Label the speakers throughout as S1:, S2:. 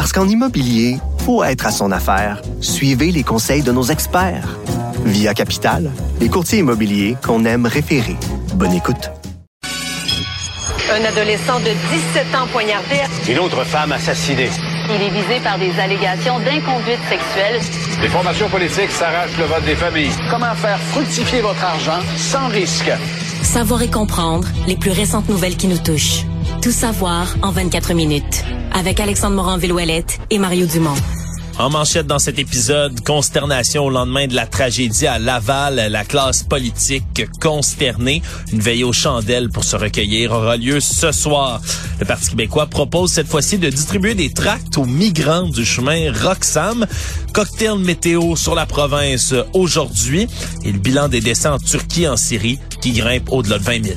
S1: Parce qu'en immobilier, faut être à son affaire. Suivez les conseils de nos experts. Via Capital, les courtiers immobiliers qu'on aime référer. Bonne écoute.
S2: Un adolescent de 17 ans poignardé.
S3: Une autre femme assassinée.
S4: Il est visé par des allégations d'inconduite sexuelle.
S3: Les formations politiques s'arrachent le vote des familles.
S5: Comment faire fructifier votre argent sans risque?
S6: Savoir et comprendre les plus récentes nouvelles qui nous touchent. Tout savoir en 24 minutes. Avec Alexandre Morin-Villouellette et Mario Dumont.
S7: En manchette dans cet épisode, consternation au lendemain de la tragédie à Laval, la classe politique consternée. Une veille aux chandelles pour se recueillir aura lieu ce soir. Le Parti québécois propose cette fois-ci de distribuer des tracts aux migrants du chemin Roxham. Cocktail météo sur la province aujourd'hui et le bilan des décès en Turquie en Syrie qui grimpe au-delà de 20 000.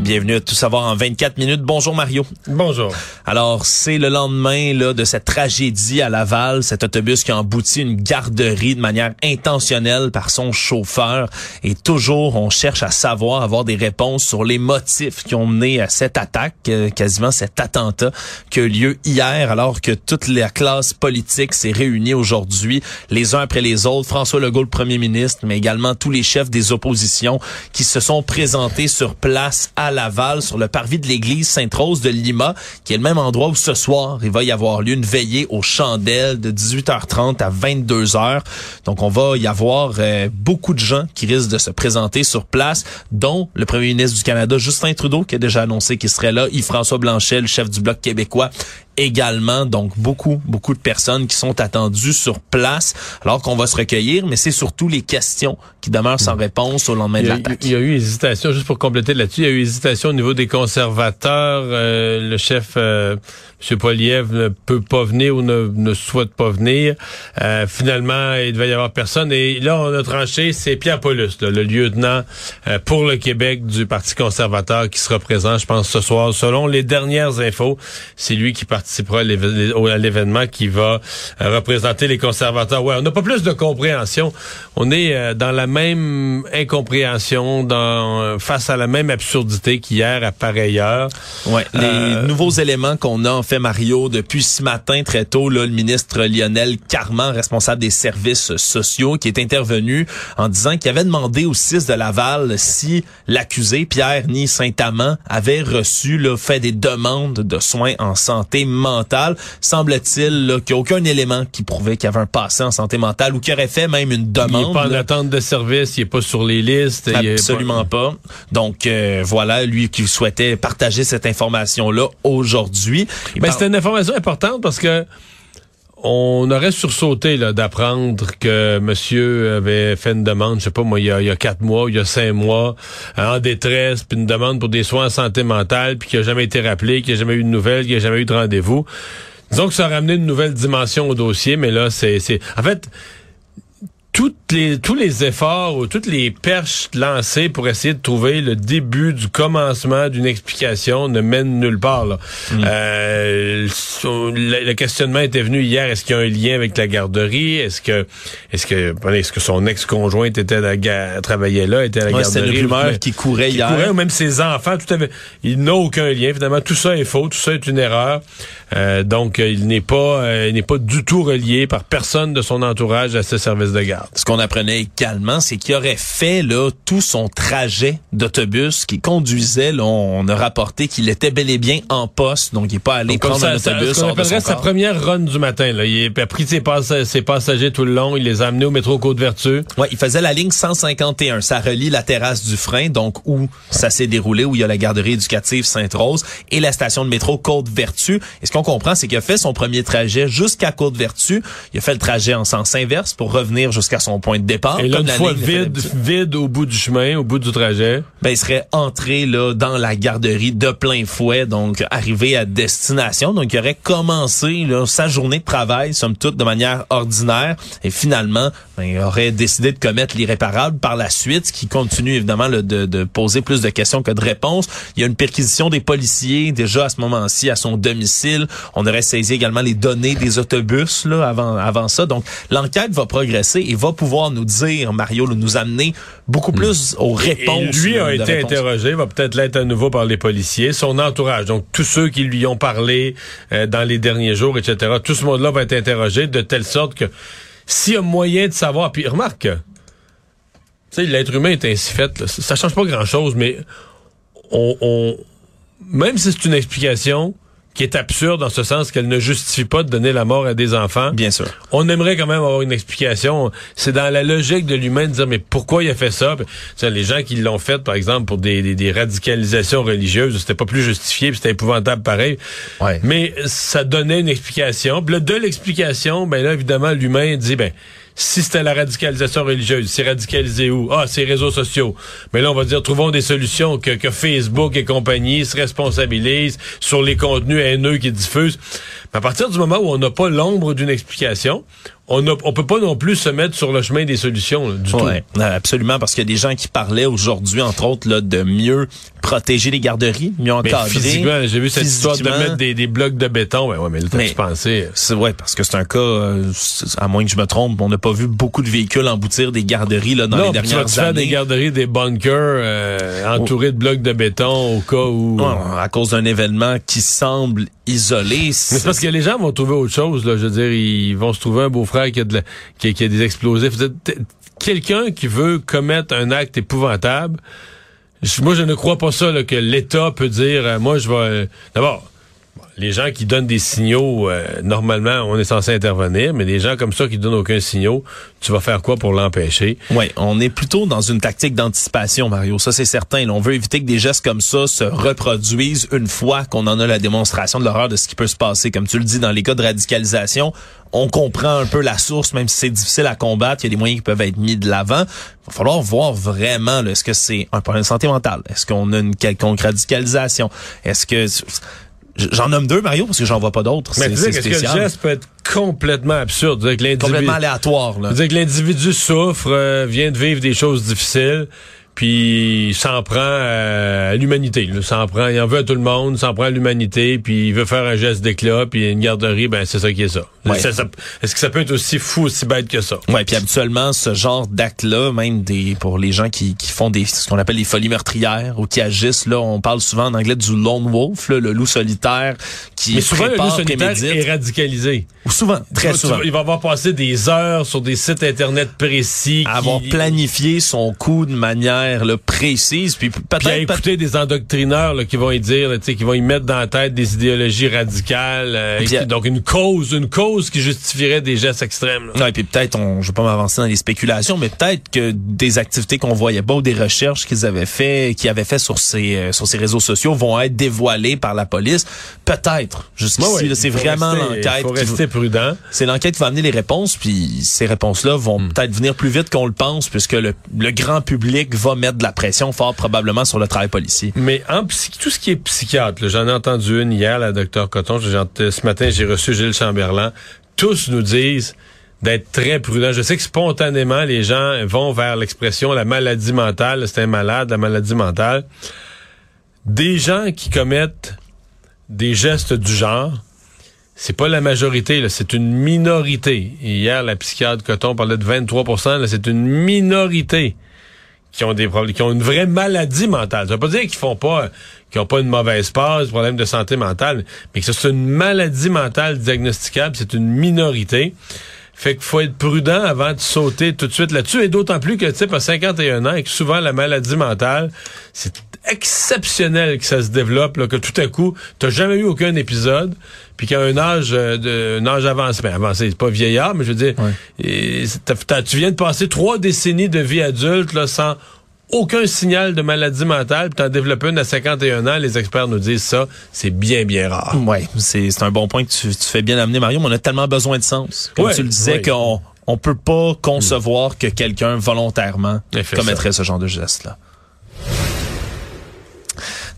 S7: Bienvenue à Tout savoir en 24 minutes. Bonjour Mario.
S8: Bonjour.
S7: Alors, c'est le lendemain là, de cette tragédie à Laval, cet autobus qui a embouti une garderie de manière intentionnelle par son chauffeur. Et toujours, on cherche à savoir, avoir des réponses sur les motifs qui ont mené à cette attaque, euh, quasiment cet attentat qui a eu lieu hier, alors que toute la classe politique s'est réunie aujourd'hui, les uns après les autres. François Legault, le premier ministre, mais également tous les chefs des oppositions qui se sont présentés sur place à Laval, sur le parvis de l'église Sainte-Rose de Lima, qui est le même endroit où ce soir, il va y avoir lieu une veillée aux chandelles de 18h30 à 22h. Donc, on va y avoir euh, beaucoup de gens qui risquent de se présenter sur place, dont le premier ministre du Canada, Justin Trudeau, qui a déjà annoncé qu'il serait là, Yves-François Blanchet, le chef du Bloc québécois, également. Donc, beaucoup, beaucoup de personnes qui sont attendues sur place alors qu'on va se recueillir, mais c'est surtout les questions qui demeurent sans réponse au lendemain de l'attaque.
S8: Il y a eu hésitation, juste pour compléter là-dessus, il y a eu hésitation au niveau des conservateurs. Euh, le chef, euh, M. Poliev, ne peut pas venir ou ne, ne souhaite pas venir. Euh, finalement, il devait y avoir personne. Et là, on a tranché, c'est Pierre Paulus, là, le lieutenant euh, pour le Québec du Parti conservateur qui sera présent, je pense, ce soir. Selon les dernières infos, c'est lui qui participera à l'événement qui va euh, représenter les conservateurs. Ouais, on n'a pas plus de compréhension. On est dans la même incompréhension, dans face à la même absurdité qu'hier à pareille heure.
S7: Ouais, les nouveaux éléments qu'on a fait Mario depuis ce matin très tôt là, le ministre Lionel Carman responsable des services sociaux qui est intervenu en disant qu'il avait demandé au 6 de Laval si l'accusé Pierre Ni Saint-Amand avait reçu là, fait des demandes de soins en santé mentale semble-t-il qu'il n'y a aucun élément qui prouvait qu'il y avait un passé en santé mentale ou qu'il aurait fait même une demande
S8: il n'est pas en attente de service il est pas sur les listes
S7: absolument pas. donc euh, voilà lui qui souhaitait partager cette information là aujourd'hui
S8: ben, c'est une information importante parce que on aurait sursauté d'apprendre que monsieur avait fait une demande, je sais pas moi, il y a, quatre mois, il y a cinq mois, en détresse, puis une demande pour des soins en santé mentale, puis qui a jamais été rappelé, qui a jamais eu de nouvelles, qui a jamais eu de rendez-vous. Disons que ça a ramené une nouvelle dimension au dossier, mais là, c'est... En fait, toutes les, tous les efforts ou toutes les perches lancées pour essayer de trouver le début du commencement d'une explication ne mènent nulle part. Là. Mm. Euh, le, questionnement était venu hier. Est-ce qu'il y a un lien avec la garderie? Est-ce que est-ce que est-ce que son ex-conjointe était à la, travaillait là, était à la garderie?
S7: C'est une rumeur qui courait hier.
S8: Courait, ou même ses enfants. Tout avait, il n'a aucun lien. Finalement, tout ça est faux. Tout ça est une erreur. Euh, donc, il n'est pas euh, il n'est pas du tout relié par personne de son entourage à ce service de garde.
S7: Ce qu'on apprenait également, c'est qu'il aurait fait là tout son trajet d'autobus qui conduisait. Là, on a rapporté qu'il était bel et bien en poste, donc il n'est pas allé prendre ça, un autobus.
S8: Ça, appellerait sa première run du matin. Là. Il a pris ses, ses, passagers tout le long, il les a amenés au métro Côte-Vertu.
S7: Ouais, il faisait la ligne 151. Ça relie la terrasse du frein, donc où ça s'est déroulé, où il y a la garderie éducative Sainte-Rose et la station de métro Côte-Vertu. Ce qu'on comprend, c'est qu'il a fait son premier trajet jusqu'à Côte-Vertu. Il a fait le trajet en sens inverse pour revenir jusqu'à son point de départ.
S8: Et là,
S7: comme
S8: une
S7: la
S8: fois
S7: ligne
S8: vide, vide au bout du chemin, au bout du trajet.
S7: ben, il serait entré là dans la garderie de plein fouet, donc arrivé à destination. Donc, il aurait commencé là, sa journée de travail, somme toute, de manière ordinaire. Et finalement, ben, il aurait décidé de commettre l'irréparable par la suite, ce qui continue évidemment là, de, de poser plus de questions que de réponses. Il y a une perquisition des policiers déjà à ce moment-ci à son domicile. On aurait saisi également les données des autobus là, avant, avant ça. Donc, l'enquête va progresser et va pouvoir nous dire, Mario, nous amener beaucoup plus aux réponses.
S8: Et lui
S7: là,
S8: a été
S7: réponses.
S8: interrogé, va peut-être l'être à nouveau par les policiers, son entourage, donc tous ceux qui lui ont parlé euh, dans les derniers jours, etc. Tout ce monde-là va être interrogé de telle sorte que s'il y a moyen de savoir, puis remarque, que, tu sais, l'être humain est ainsi fait, là, ça ça change pas grand-chose, mais on, on- même si c'est une explication qui est absurde en ce sens qu'elle ne justifie pas de donner la mort à des enfants,
S7: Bien sûr.
S8: on aimerait quand même avoir une explication. C'est dans la logique de l'humain de dire mais pourquoi il a fait ça? Puis, Les gens qui l'ont fait, par exemple, pour des, des- des radicalisations religieuses, c'était pas plus justifié, c'était épouvantable pareil.
S7: Ouais.
S8: Mais ça donnait une explication. Puis là, de l'explication, ben là, évidemment, l'humain dit ben si c'était la radicalisation religieuse, c'est radicalisé où? Ah, c'est réseaux sociaux. Mais là, on va dire, trouvons des solutions que, que Facebook et compagnie se responsabilisent sur les contenus haineux qu'ils diffusent. Mais à partir du moment où on n'a pas l'ombre d'une explication, on ne on peut pas non plus se mettre sur le chemin des solutions là, du
S7: Ouais,
S8: tout.
S7: absolument, parce qu'il y a des gens qui parlaient aujourd'hui, entre autres, là, de mieux protéger les garderies, mieux
S8: Mais
S7: encadrer.
S8: physiquement, j'ai vu cette histoire de mettre des, des blocs de béton. Ben ouais, mais là, tu pensé?
S7: C'est ouais, parce que c'est un cas, euh, à moins que je me trompe, on n'a pas vu beaucoup de véhicules emboutir des garderies là, dans
S8: non,
S7: les
S8: puis tu vas
S7: dernières
S8: faire des garderies, des bunkers euh, entourés de blocs de béton au cas où.
S7: Ouais, à cause d'un événement qui semble isolé.
S8: Mais c'est parce que les gens vont trouver autre chose, là. Je veux dire, ils vont se trouver un beau-frère qui a, de la- qui, a- des explosifs. Quelqu'un qui veut commettre un acte épouvantable, moi, je ne crois pas ça, que l'État peut dire, euh, moi, je vais... euh, D'abord, les gens qui donnent des signaux, euh, normalement, on est censé intervenir, mais des gens comme ça qui donnent aucun signal, tu vas faire quoi pour l'empêcher?
S7: Oui, on est plutôt dans une tactique d'anticipation, Mario. Ça, c'est certain. On veut éviter que des gestes comme ça se reproduisent une fois qu'on en a la démonstration de l'horreur de ce qui peut se passer. Comme tu le dis, dans les cas de radicalisation, on comprend un peu la source, même si c'est difficile à combattre. Il y a des moyens qui peuvent être mis de l'avant. Il va falloir voir vraiment, est-ce que c'est un problème de santé mentale? Est-ce qu'on a une quelconque radicalisation? Est-ce que... J'en nomme deux, Mario, parce que j'en vois pas d'autres.
S8: Mais
S7: C'est
S8: que le geste peut être complètement absurde? Que
S7: Complètement aléatoire, là.
S8: C'est-à-dire que l'individu souffre, euh, vient de vivre des choses difficiles, puis il s'en prend à l'humanité. S'en prend, il en veut à tout le monde, s'en prend à l'humanité, puis il veut faire un geste d'éclat, puis une garderie, ben c'est ça qui est ça.
S7: Ouais.
S8: Est-ce que ça peut être aussi fou, aussi bête que ça?
S7: Ouais, puis habituellement ce genre d'acte-là, même des pour les gens qui, qui font des ce qu'on appelle les folies meurtrières ou qui agissent là, on parle souvent en anglais du lone wolf, là, le loup solitaire qui
S8: Mais souvent, le loup
S7: prépare,
S8: solitaire
S7: prémédite.
S8: est radicalisé.
S7: Ou souvent, très souvent.
S8: il va avoir passé des heures sur des sites Internet précis.
S7: avoir
S8: qui-
S7: planifié son coup de manière là, précise, puis
S8: Puis à
S7: peut-être peut-
S8: écouter des endoctrineurs là, qui vont y dire, tu sais, qui vont y mettre dans la tête des idéologies radicales. euh,
S7: Puis,
S8: et qui- donc une cause, une cause qui justifierait des gestes extrêmes. là.
S7: Ouais, puis peut-être, on, je vais pas m'avancer dans les spéculations, mais peut-être que des activités qu'on voyait pas ou des recherches qu'ils avaient fait, qu'ils avaient fait sur ces euh, sur ces réseaux sociaux vont être dévoilées par la police. Peut-être. Jusqu'ici,
S8: Ouais,
S7: là, c'est vraiment
S8: rester-
S7: l'enquête.
S8: Il faut rester prudent.
S7: C'est l'enquête qui va amener les réponses, puis ces réponses-là vont
S8: Hmm.
S7: peut-être venir plus vite qu'on le pense, puisque le, le grand public va mettre de la pression fort probablement sur le travail policier.
S8: Mais en tout ce qui est psychiatre, j'en ai entendu une hier, la docteur Coton. Ce matin, j'ai reçu Gilles Chamberlain. Tous nous disent d'être très prudent. Je sais que spontanément, les gens vont vers l'expression la maladie mentale. C'est un malade, la maladie mentale. Des gens qui commettent des gestes du genre, c'est pas la majorité, c'est une minorité. Hier, la psychiatre Coton parlait de 23 là, c'est une minorité qui ont des problèmes, qui ont une vraie maladie mentale. Ça veut pas dire qu'ils font pas, qu'ils ont pas une mauvaise passe, problème de santé mentale, mais que c'est une maladie mentale diagnosticable, c'est une minorité. Fait qu'il faut être prudent avant de sauter tout de suite là-dessus, et d'autant plus que, tu sais, à 51 ans, et que souvent la maladie mentale, c'est exceptionnel que ça se développe, là, que tout à coup, t'as jamais eu aucun épisode, puis qu'à un âge, euh, de, un âge avancé, ben avancé, c'est pas vieillard, mais je veux dire, et tu viens de passer trois décennies de vie adulte, là, sans aucun signal de maladie mentale, puis t'en développes une à 51 ans, les experts nous disent ça, c'est bien, bien rare.
S7: Ouais, c'est c'est un bon point que tu, tu fais bien amener, Mario, mais on a tellement besoin de sens. Comme
S8: Ouais,
S7: tu le disais,
S8: ouais.
S7: qu'on on peut pas concevoir que quelqu'un volontairement commettrait ce genre de geste-là.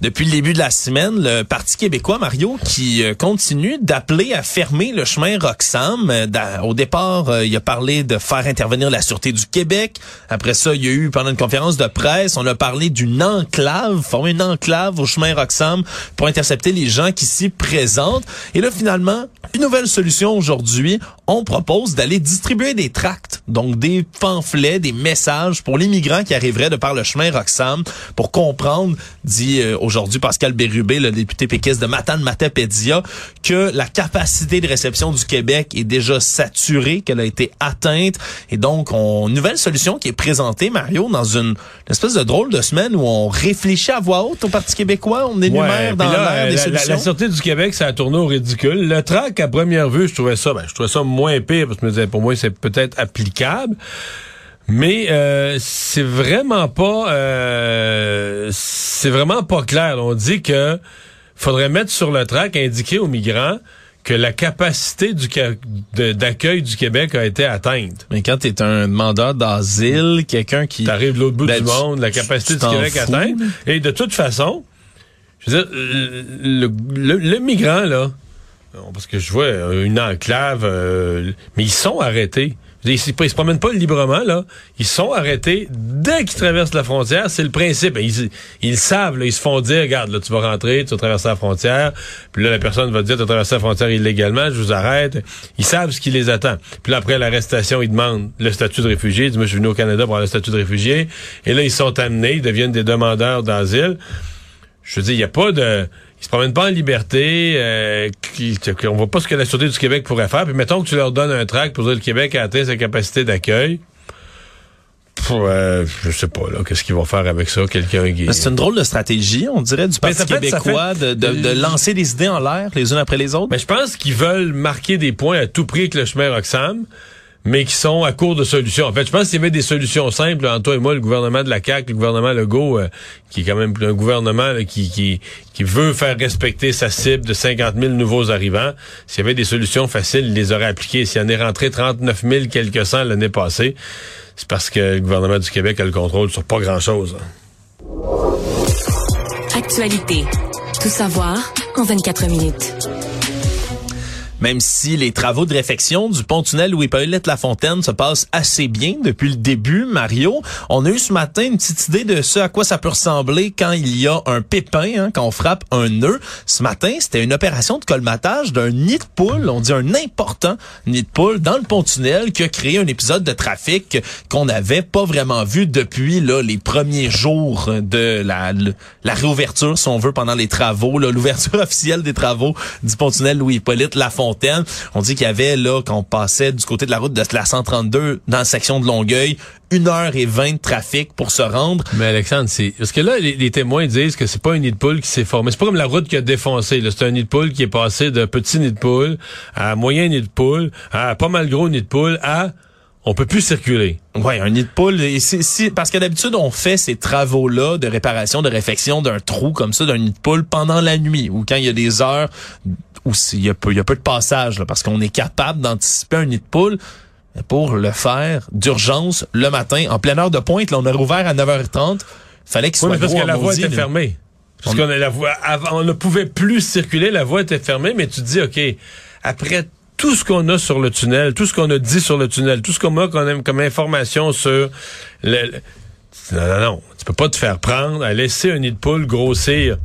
S7: Depuis le début de la semaine, le Parti québécois, Mario, qui euh, continue d'appeler à fermer le chemin Roxham. Euh, Au départ, euh, il a parlé de faire intervenir la Sûreté du Québec. Après ça, il y a eu, pendant une conférence de presse, on a parlé d'une enclave, former une enclave au chemin Roxham pour intercepter les gens qui s'y présentent. Et là, finalement, une nouvelle solution aujourd'hui. On propose d'aller distribuer des tracts, donc des pamphlets, des messages pour les migrants qui arriveraient de par le chemin Roxham pour comprendre, dit euh, aujourd'hui Pascal Bérubé, le député péquiste de Matane Matapédia, que la capacité de réception du Québec est déjà saturée, qu'elle a été atteinte. Et donc, on, une nouvelle solution qui est présentée, Mario, dans une, une espèce de drôle de semaine où on réfléchit à voix haute au Parti québécois, on énumère
S8: Ouais,
S7: dans l'air des
S8: la, la,
S7: solutions.
S8: la Sûreté du Québec, ça a tourné au ridicule. Le trac, à première vue, je trouvais ça, ben, je trouvais ça moins pire, parce que je me disais, pour moi, c'est peut-être applicable. Mais euh, c'est vraiment pas euh, c'est vraiment pas clair. On dit que faudrait mettre sur le trac indiqué aux migrants que la capacité du d'accueil du Québec a été atteinte.
S7: Mais quand tu es un demandeur d'asile, quelqu'un qui...
S8: T'arrives de l'autre bout
S7: Ben,
S8: du
S7: tu-
S8: monde, la capacité du Québec
S7: fous,
S8: atteinte. Et de toute façon, je veux dire, le, le- le migrant, là, parce que je vois une enclave, euh, mais ils sont arrêtés. Ils, ne se promènent pas librement, là. Ils sont arrêtés dès qu'ils traversent la frontière. C'est le principe. Ils, ils savent, là. Ils se font dire, regarde, là, tu vas rentrer, tu vas traverser la frontière. Puis là, la personne va te dire, tu as traversé la frontière illégalement, je vous arrête. Ils savent ce qui les attend. Puis là, après l'arrestation, ils demandent le statut de réfugié. Ils disent, moi, je suis venu au Canada pour avoir le statut de réfugié. Et là, ils sont amenés, ils deviennent des demandeurs d'asile. Je veux dire, il n'y a pas de... Ils se promènent pas en liberté. Euh, qui, on voit pas ce que la Sûreté du Québec pourrait faire. Puis mettons que tu leur donnes un tract pour dire que le Québec a atteint sa capacité d'accueil. Euh, je sais pas, là, qu'est-ce qu'ils vont faire avec ça, quelqu'un qui...
S7: C'est une drôle de stratégie, on dirait, du
S8: Mais
S7: Parti
S8: fait-
S7: québécois de, de, de lancer des idées en l'air les unes après les autres.
S8: Mais je pense qu'ils veulent marquer des points à tout prix avec le chemin Roxham, mais qui sont à court de solutions. En fait, je pense qu'il y avait des solutions simples entre toi et moi, le gouvernement de la CAQ, le gouvernement Legault, euh, qui est quand même un gouvernement là, qui, qui, qui veut faire respecter sa cible de 50 000 nouveaux arrivants. S'il y avait des solutions faciles, il les aurait appliquées. S'il y en est rentré 39 000 quelques cents l'année passée, c'est parce que le gouvernement du Québec a le contrôle sur pas grand-chose.
S6: Actualité. Tout savoir en 24 minutes.
S7: Même si les travaux de réfection du pont-tunnel Louis-Paulette Lafontaine se passent assez bien depuis le début, Mario, on a eu ce matin une petite idée de ce à quoi ça peut ressembler quand il y a un pépin, hein, quand on frappe un nœud. Ce matin, c'était une opération de colmatage d'un nid de poule, on dit un important nid de poule dans le pont-tunnel qui a créé un épisode de trafic qu'on n'avait pas vraiment vu depuis là, les premiers jours de la, la réouverture, si on veut, pendant les travaux, l'ouverture officielle des travaux du pont-tunnel Louis-Hippolyte On dit qu'il y avait, là, quand on passait du côté de la route de la 132 dans la section de Longueuil, une heure et vingt de trafic pour se rendre.
S8: Mais Alexandre, c'est parce que là, les, les témoins disent que c'est pas un nid de poule qui s'est formé. C'est pas comme la route qui a défoncé. C'est un nid de poule qui est passé de petit nid de poule à moyen nid de poule à pas mal gros nid de poule à on peut plus circuler.
S7: Ouais, un nid de poule. Et c'est- c'est- parce que d'habitude, on fait ces travaux-là de réparation, de réfection d'un trou comme ça, d'un nid de poule pendant la nuit ou quand il y a des heures où il y a peu, il y a peu de passage, là, parce qu'on est capable d'anticiper un nid de poule. Pour le faire d'urgence le matin, en pleine heure de pointe, là, on a rouvert à 9h30. Fallait qu'il
S8: Oui,
S7: soit
S8: parce
S7: gros
S8: que la voie était
S7: là.
S8: fermée. Parce
S7: On-
S8: qu'on la voie on ne pouvait plus circuler, la voie était fermée, mais tu te dis OK, après tout ce qu'on a sur le tunnel, tout ce qu'on a dit sur le tunnel, tout ce qu'on a comme, comme information sur le, le- non, non, non. Tu peux pas te faire prendre à laisser un nid de poule grossir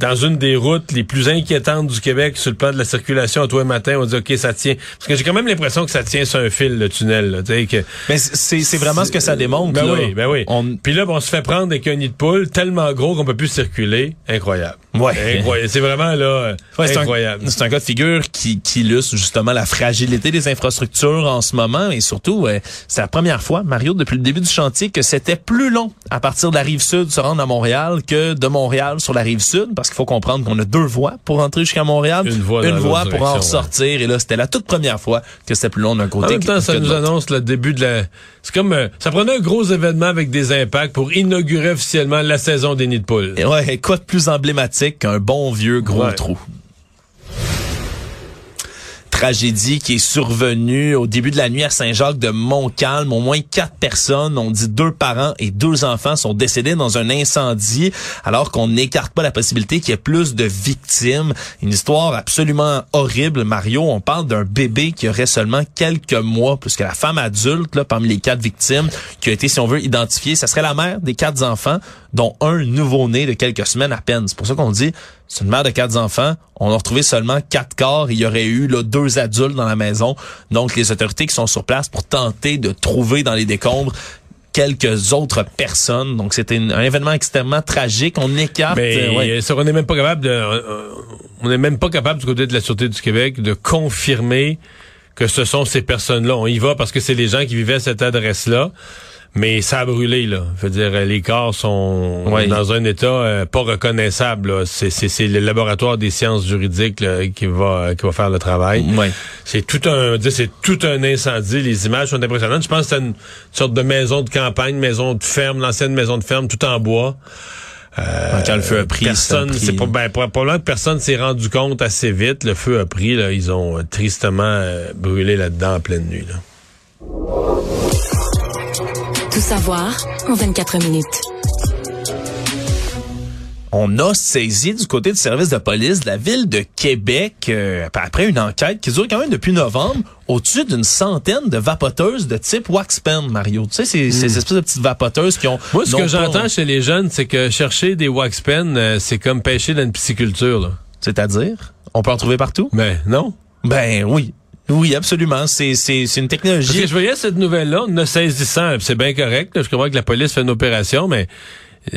S8: dans une des routes les plus inquiétantes du Québec sur le plan de la circulation à toi matin. On dit, OK, ça tient. Parce que j'ai quand même l'impression que ça tient sur un fil, le tunnel. Là, que,
S7: Mais c'est vraiment ce que ça démontre.
S8: ben
S7: là.
S8: oui, ben oui.
S7: On-
S8: Puis là, ben, on se fait prendre avec un nid de poule tellement gros qu'on peut plus circuler. Incroyable.
S7: Ouais.
S8: Incroyable. C'est vraiment là
S7: Ouais, c'est un-
S8: incroyable.
S7: C'est un cas de figure qui, qui illustre justement la fragilité des infrastructures en ce moment et surtout, euh, c'est la première fois, Mario, depuis le début du chantier, que c'était plus long à partir de la rive sud se rendre à Montréal que de Montréal sur la rive sud, parce qu'il faut comprendre qu'on a deux voies pour rentrer jusqu'à Montréal,
S8: Une voie l'autre
S7: pour en ressortir. Et là, c'était la toute première fois que c'était plus long d'un
S8: En
S7: côté.
S8: même temps,
S7: que-
S8: ça
S7: que
S8: nous annonce le début de la... C'est comme... euh, ça prenait un gros événement avec des impacts pour inaugurer officiellement la saison des nids de poules.
S7: Et ouais, quoi de plus emblématique qu'un bon vieux gros
S8: Ouais.
S7: trou. Tragédie qui est survenue au début de la nuit à Saint-Jacques de Montcalm. Au moins quatre personnes, on dit deux parents et deux enfants, sont décédés dans un incendie, alors qu'on n'écarte pas la possibilité qu'il y ait plus de victimes. Une histoire absolument horrible, Mario. On parle d'un bébé qui aurait seulement quelques mois, puisque la femme adulte, là, parmi les quatre victimes, qui a été, si on veut, identifiée, ça serait la mère des quatre enfants, dont un nouveau-né de quelques semaines à peine. C'est pour ça qu'on dit, c'est une mère de quatre enfants. On a retrouvé seulement quatre corps. Il y aurait eu là, deux adultes dans la maison. Donc, les autorités qui sont sur place pour tenter de trouver dans les décombres quelques autres personnes. Donc, c'était un événement extrêmement tragique. On écarte...
S8: Mais
S7: euh, ouais.
S8: ça, on n'est même pas capable de... euh, on n'est même pas capable du côté de la Sûreté du Québec de confirmer que ce sont ces personnes-là. On y va parce que c'est les gens qui vivaient à cette adresse-là. Mais ça a brûlé, là. Je veux dire, les corps sont dans un état euh, pas reconnaissable. là. C'est, le laboratoire des sciences juridiques là, qui va qui va faire le travail.
S7: Ouais.
S8: C'est tout un, c'est tout un incendie. Les images sont impressionnantes. Je pense que c'est une sorte de maison de campagne, maison de ferme, l'ancienne maison de ferme, tout en bois. Euh,
S7: Quand le feu a pris,
S8: personne, c'est pas, ben, pro- probablement que personne s'est rendu compte assez vite. Le feu a pris, là, ils ont euh, tristement euh, brûlé là-dedans en pleine nuit. Là.
S6: Tout savoir en 24 minutes.
S7: On a saisi du côté du service de police de la ville de Québec, euh, après une enquête qui dure quand même depuis novembre, au-dessus d'une centaine de vapoteuses de type wax pen, Mario. Tu sais, ces, ces espèces de petites vapoteuses qui ont...
S8: Hmm. Moi, ce que j'entends chez les jeunes, c'est que chercher des wax pens, euh, c'est comme pêcher dans une pisciculture.
S7: C'est-à-dire? On peut en trouver partout?
S8: Mais non.
S7: Ben oui. Oui, absolument. C'est, c'est, c'est une
S8: Parce
S7: technologie...
S8: que je voyais cette nouvelle-là, a saisissant, puis c'est bien correct. je comprends que la police fait une opération, mais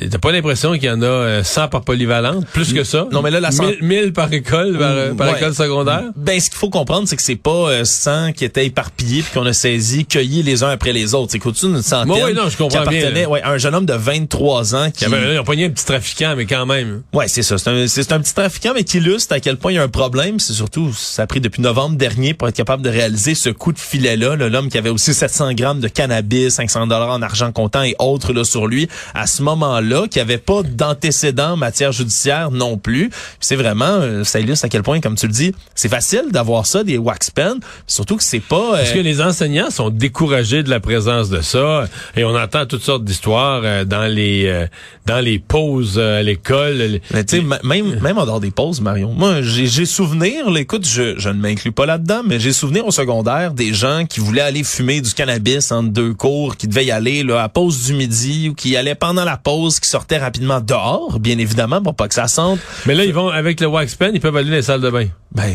S8: t'as pas l'impression qu'il y en a euh, 100 par polyvalente, plus que ça?
S7: Non, mais là, la cent-
S8: 1000, 1000 par école, par, euh, par
S7: Ouais.
S8: école secondaire?
S7: Ben, ce qu'il faut comprendre, c'est que c'est pas euh, 100 qui étaient éparpillés puis qu'on a saisi, cueillis les uns après les autres. C'est qu'au-dessus d'une centaine
S8: Moi, oui, non, je comprends
S7: qui appartenait
S8: bien, là.
S7: ouais, à un jeune homme de 23 ans qui...
S8: Il avait- Ils ont un petit trafiquant, mais quand même.
S7: Ouais, c'est ça. C'est un, c'est un petit trafiquant, mais qui illustre à quel point il y a un problème. C'est surtout, ça a pris depuis novembre dernier pour être capable de réaliser ce coup de filet-là. là. L'homme qui avait aussi 700 grammes de cannabis, 500 dollars en argent comptant et autres là, sur lui à ce moment-là, qui avait pas d'antécédents en matière judiciaire non plus. C'est vraiment, euh, ça illustre à quel point, comme tu le dis, c'est facile d'avoir ça, des wax pens. Surtout que c'est pas... euh,
S8: Parce que les enseignants sont découragés de la présence de ça et on entend toutes sortes d'histoires euh, dans les euh, dans les pauses euh, à l'école.
S7: Mais tu sais, même, même en dehors des pauses, Marion. Moi, j'ai j'ai souvenir, là, écoute, je, je ne m'inclus pas là-dedans, mais j'ai souvenir au secondaire des gens qui voulaient aller fumer du cannabis entre deux cours, qui devaient y aller là, à pause du midi ou qui y allaient pendant la pause, qui sortaient rapidement dehors, bien évidemment, pour pas que ça sente.
S8: Mais là, ils vont avec le wax pen, ils peuvent aller dans les salles de bain.
S7: Ben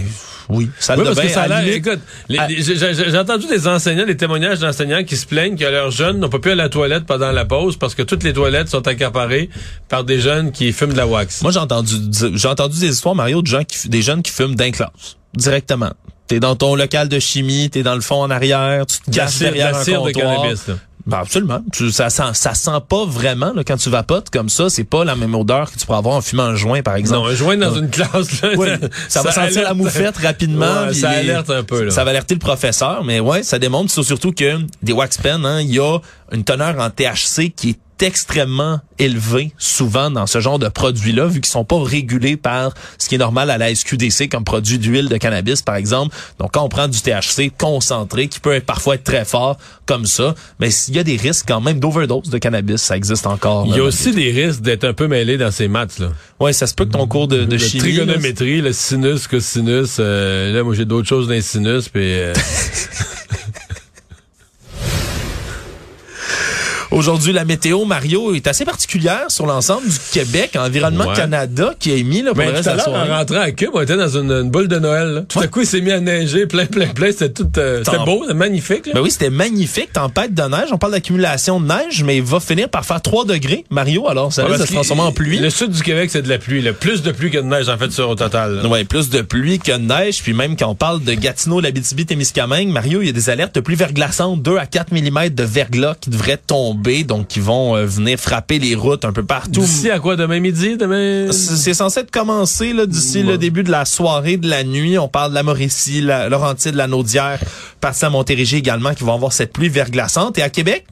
S7: oui, salle
S8: Oui,
S7: de
S8: parce
S7: bain.
S8: que ça a l'air, écoute,
S7: à-
S8: j'ai entendu des enseignants, des témoignages d'enseignants qui se plaignent que leurs jeunes n'ont pas pu aller à la toilette pendant la pause parce que toutes les toilettes sont accaparées par des jeunes qui fument de la wax.
S7: Moi, j'ai entendu, j'ai entendu des histoires, Mario, de gens qui, des jeunes qui fument d'un classe, directement. T'es dans ton local de chimie, t'es dans le fond en arrière, tu te
S8: de
S7: derrière un
S8: cire de
S7: comptoir.
S8: cannabis, là.
S7: Ben absolument. Tu- ça sent, ça sent pas vraiment là, quand tu vapotes comme ça. C'est pas la même odeur que tu pourrais avoir en fumant un joint, par exemple.
S8: Non, un joint dans une classe, là,
S7: Ouais, ça, va sentir la moufette rapidement.
S8: Ouais, ça
S7: les-
S8: alerte un peu, là.
S7: Ça va alerter le professeur, mais ouais, ça démontre sur- surtout que des wax pens, hein, il y a une teneur en THC qui est extrêmement élevée souvent dans ce genre de produits-là, vu qu'ils sont pas régulés par ce qui est normal à la SQDC comme produit d'huile de cannabis, par exemple. Donc, quand on prend du THC concentré, qui peut être- parfois être très fort comme ça, mais il y a des risques quand même d'overdose de cannabis, ça existe encore.
S8: Il y a aussi des risques d'être un peu mêlé dans ces maths, là.
S7: Ouais, ça se peut que ton cours de, de
S8: Le
S7: chimie... là,
S8: trigonométrie, le sinus, cosinus. euh, là, moi, j'ai d'autres choses dans les sinus, puis... euh,
S7: Aujourd'hui, la météo, Mario, est assez particulière sur l'ensemble du Québec. Environnement
S8: Ouais.
S7: Canada qui a émis là, pour
S8: Mais
S7: le
S8: tout
S7: reste
S8: à
S7: de la
S8: l'heure, en
S7: soirée.
S8: rentrant à Cube, on était dans une, une boule de Noël. là. Tout à coup, il s'est mis à neiger, plein, plein, plein. C'était tout... euh, c'était beau, c'était magnifique. Là.
S7: Ben oui, c'était magnifique, tempête de neige. On parle d'accumulation de neige, mais il va finir par faire 3 degrés, Mario. Alors, ça
S8: parce
S7: se transformer en pluie.
S8: Le sud du Québec, c'est de la pluie. Là. Plus de pluie que de neige, en fait, sur au total.
S7: Ouais, plus de pluie que de neige. Puis même quand on parle de Gatineau, l'Abitibi, Témiscamingue, Mario, il y a des alertes de pluie verglaçante, 2 à 4 mm de verglas qui devraient tomber, donc qui vont euh, venir frapper les routes un peu partout.
S8: D'ici à quoi, demain midi, demain...
S7: C'est c'est censé être commencé là d'ici
S8: Ouais.
S7: le début de la soirée, de la nuit. On parle de la Mauricie, la Laurentide, la Naudière, partie à Montérégie également, qui vont avoir cette pluie verglaçante. Et à Québec,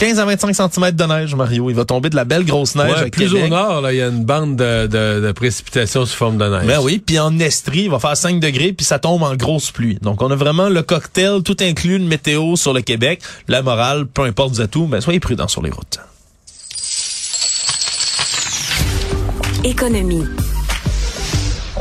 S7: 15 à 25 cm de neige, Mario. Il va tomber de la belle grosse neige
S8: Ouais,
S7: à
S8: plus
S7: Québec.
S8: au nord, là, il y a une bande de, de, de précipitations sous forme de neige.
S7: Ben oui, puis en Estrie, il va faire 5 degrés, puis ça tombe en grosse pluie. Donc, on a vraiment le cocktail tout inclus de météo sur le Québec. La morale, peu importe du tout, ben soyez prudents sur les routes.
S6: Économie.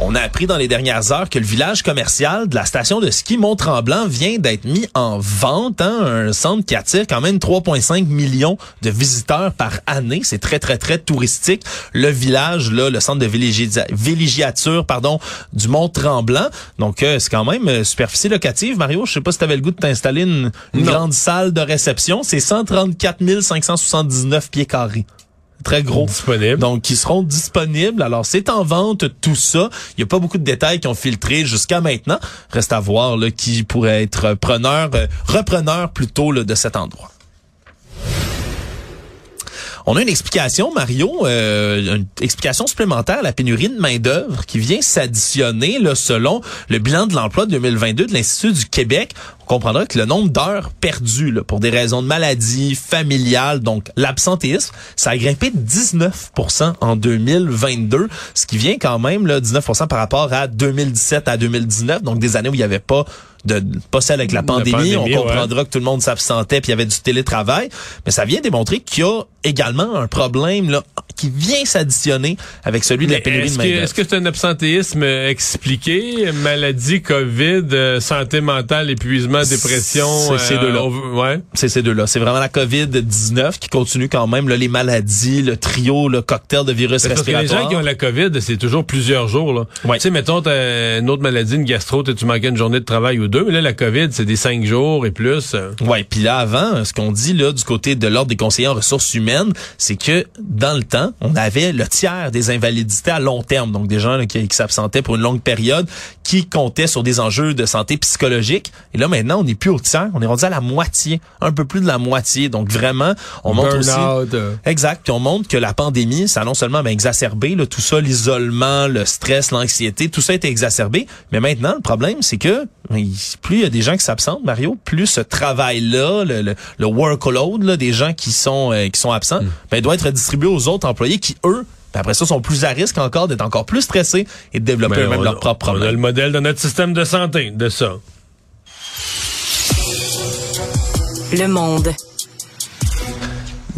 S7: On a appris dans les dernières heures que le village commercial de la station de ski Mont-Tremblant vient d'être mis en vente. Hein, un centre qui attire quand même 3,5 millions de visiteurs par année. C'est très, très, très touristique. Le village, là, le centre de villégia- villégiature pardon, du Mont-Tremblant. Donc, euh, c'est quand même euh, superficie locative. Mario, je sais pas si tu avais le goût de t'installer une, grande salle de réception. C'est 134 579 pieds carrés. Très gros.
S8: Disponible.
S7: Donc, qui seront disponibles. Alors, c'est en vente, tout ça. Il n'y a pas beaucoup de détails qui ont filtré jusqu'à maintenant. Reste à voir là, qui pourrait être preneur, euh, repreneur plutôt là, de cet endroit. On a une explication, Mario, euh, une explication supplémentaire à la pénurie de main-d'œuvre qui vient s'additionner selon le bilan de l'emploi 2022 de l'Institut du Québec. On comprendra que le nombre d'heures perdues là, pour des raisons de maladie familiale, donc l'absentéisme, ça a grimpé de 19% en 2022, ce qui vient quand même là, 19% par rapport à 2017 à 2019, donc des années où il n'y avait pas de pas celle avec la pandémie,
S8: pandémie,
S7: on
S8: ouais.
S7: comprendra que tout le monde s'absentait puis il y avait du télétravail, mais ça vient démontrer qu'il y a également un problème là qui vient s'additionner avec celui de la pénurie
S8: Est-ce
S7: de
S8: que
S7: main
S8: est-ce que c'est un absentéisme expliqué? Maladie, COVID, euh, santé mentale, épuisement, dépression?
S7: C'est ces deux-là.
S8: on- ouais.
S7: C'est ces deux-là. C'est vraiment la COVID-19 qui continue quand même, là, les maladies, le trio, le cocktail de virus
S8: Parce que les
S7: respiratoires.
S8: gens qui ont la COVID, c'est toujours plusieurs jours. Là.
S7: Ouais.
S8: Tu sais, mettons, t'as une autre maladie, une gastro, tu manquais une journée de travail ou deux, mais là, la COVID, c'est des cinq jours et plus. euh.
S7: Ouais, puis là avant, ce qu'on dit là du côté de l'ordre des conseillers en ressources humaines, c'est que dans le temps, on avait le tiers des invalidités à long terme, donc des gens là, qui, qui s'absentaient pour une longue période, qui comptaient sur des enjeux de santé psychologique. Et là maintenant, on n'est plus au tiers, on est rendu à la moitié, un peu plus de la moitié. Donc vraiment, on montre aussi
S8: euh.
S7: Exact. Puis on montre que la pandémie, ça a non seulement ben, exacerbé là, tout ça, l'isolement, le stress, l'anxiété, tout ça a été exacerbé. Mais maintenant, le problème, c'est que ben, plus il y a des gens qui s'absentent, Mario, plus ce travail-là, le, le, le workload là, des gens qui sont euh, qui sont absents, ben, doit être distribué aux autres employés qui, eux, ben, après ça, sont plus à risque encore d'être encore plus stressés et de développer
S8: Ben,
S7: eux-mêmes
S8: on-
S7: leurs propres
S8: On a le
S7: problèmes.
S8: modèle de notre système de santé, de ça.
S6: Le monde.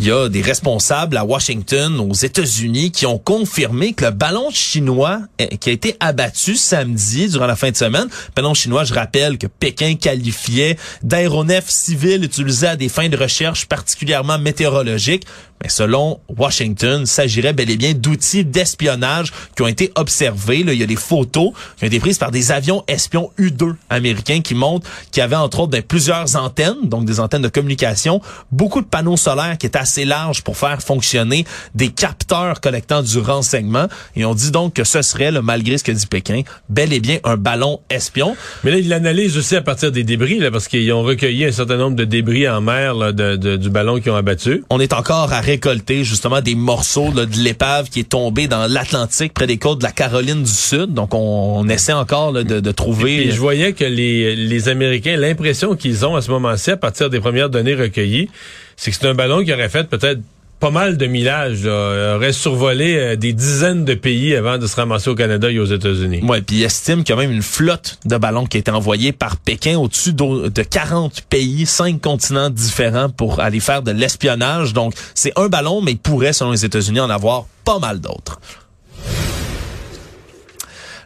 S7: Il y a des responsables à Washington, aux États-Unis, qui ont confirmé que le ballon chinois eh, qui a été abattu samedi durant la fin de semaine, ballon chinois, je rappelle que Pékin qualifiait d'aéronef civil utilisé à des fins de recherche particulièrement météorologiques, mais selon Washington, il s'agirait bel et bien d'outils d'espionnage qui ont été observés. Là, il y a des photos qui ont été prises par des avions espions U-2 américains qui montrent qu'il y avait entre autres ben, plusieurs antennes, donc des antennes de communication, beaucoup de panneaux solaires qui étaient assez larges pour faire fonctionner des capteurs collectant du renseignement. Et on dit donc que ce serait, là, malgré ce que dit Pékin, bel et bien un ballon espion.
S8: Mais là, ils l'analysent aussi à partir des débris, là, parce qu'ils ont recueilli un certain nombre de débris en mer là, de, de- du ballon qu'ils ont abattu.
S7: On est encore à récolter justement des morceaux là, de l'épave qui est tombée dans l'Atlantique près des côtes de la Caroline du Sud. Donc on, on essaie encore là, de, de trouver.
S8: Et je voyais que les, les Américains, l'impression qu'ils ont à ce moment-ci, à partir des premières données recueillies, c'est que c'est un ballon qui aurait fait peut-être pas mal de millages, là, aurait survolé euh, des dizaines de pays avant de se ramasser au Canada et aux États-Unis.
S7: Ouais, puis il estime qu'il y a même une flotte de ballons qui a été envoyée par Pékin au-dessus de 40 pays, cinq continents différents pour aller faire de l'espionnage. Donc, c'est un ballon, mais il pourrait, selon les États-Unis, en avoir pas mal d'autres.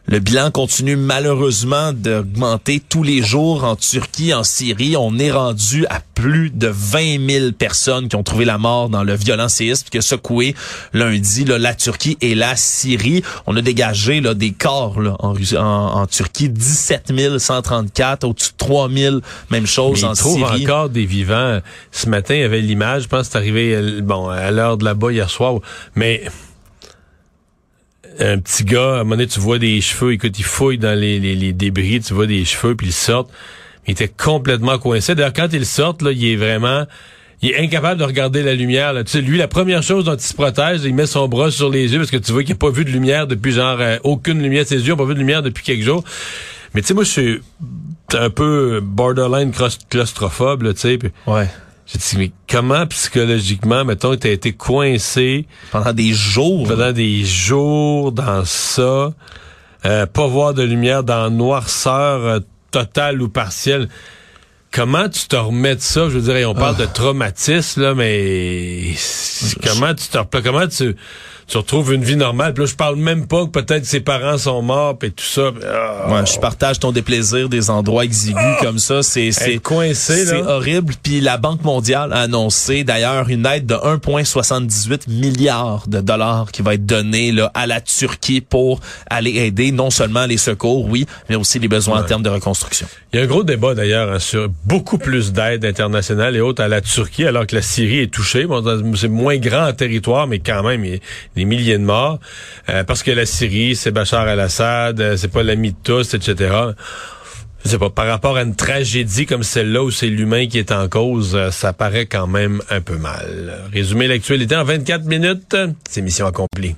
S7: Le bilan continue malheureusement d'augmenter tous les jours en Turquie, en Syrie. On est rendu à plus de 20 000 personnes qui ont trouvé la mort dans le violent séisme qui a secoué lundi là, la Turquie et la Syrie. On a dégagé là, des corps là, en, Russie- en, en Turquie, 17 134, au-dessus de 3 000, même chose en Syrie.
S8: encore des vivants. Ce matin, il y avait l'image, je pense que c'est arrivé euh, bon, à l'heure de là-bas hier soir. Mais un petit gars, à un moment donné, tu vois des cheveux, écoute, il fouille dans les, les, les débris, tu vois des cheveux, puis ils sortent. Il était complètement coincé. D'ailleurs, quand ils sortent, là, il est vraiment... Il est incapable de regarder la lumière. Là. Tu sais, lui, la première chose dont il se protège, il met son bras sur les yeux parce que tu vois qu'il n'a pas vu de lumière depuis genre euh, aucune lumière ses yeux, n'a pas vu de lumière depuis quelques jours. Mais tu sais, moi, je suis un peu borderline claus- claustrophobe, tu sais.
S7: Ouais.
S8: J'ai dit, mais comment psychologiquement, mettons, t'as été coincé
S7: pendant des jours,
S8: pendant des jours dans ça, euh, pas voir de lumière dans noirceur euh, totale ou partielle. Comment tu te remets de ça? Je veux dire, on parle de traumatisme, là, mais comment tu te comment tu tu retrouves une vie normale. Puis là, je parle même pas que peut-être ses parents sont morts et tout ça.
S7: Oh. Ouais, je partage ton déplaisir des endroits exigus oh. comme ça. C'est c'est
S8: coincé.
S7: C'est horrible. Puis la Banque mondiale a annoncé d'ailleurs une aide de 1,78 milliards de dollars qui va être donnée là à la Turquie pour aller aider non seulement les secours, oui, mais aussi les besoins en termes de reconstruction.
S8: Il y a un gros débat d'ailleurs hein, sur beaucoup plus d'aide internationale et autres à la Turquie alors que la Syrie est touchée. Bon, c'est moins grand en territoire, mais quand même, il des milliers de morts, euh, parce que la Syrie, c'est Bachar al-Assad, euh, c'est pas l'ami de tous, etc. Je sais pas, par rapport à une tragédie comme celle-là où c'est l'humain qui est en cause, euh, ça paraît quand même un peu mal. Résumer l'actualité en 24 minutes, c'est mission accomplie.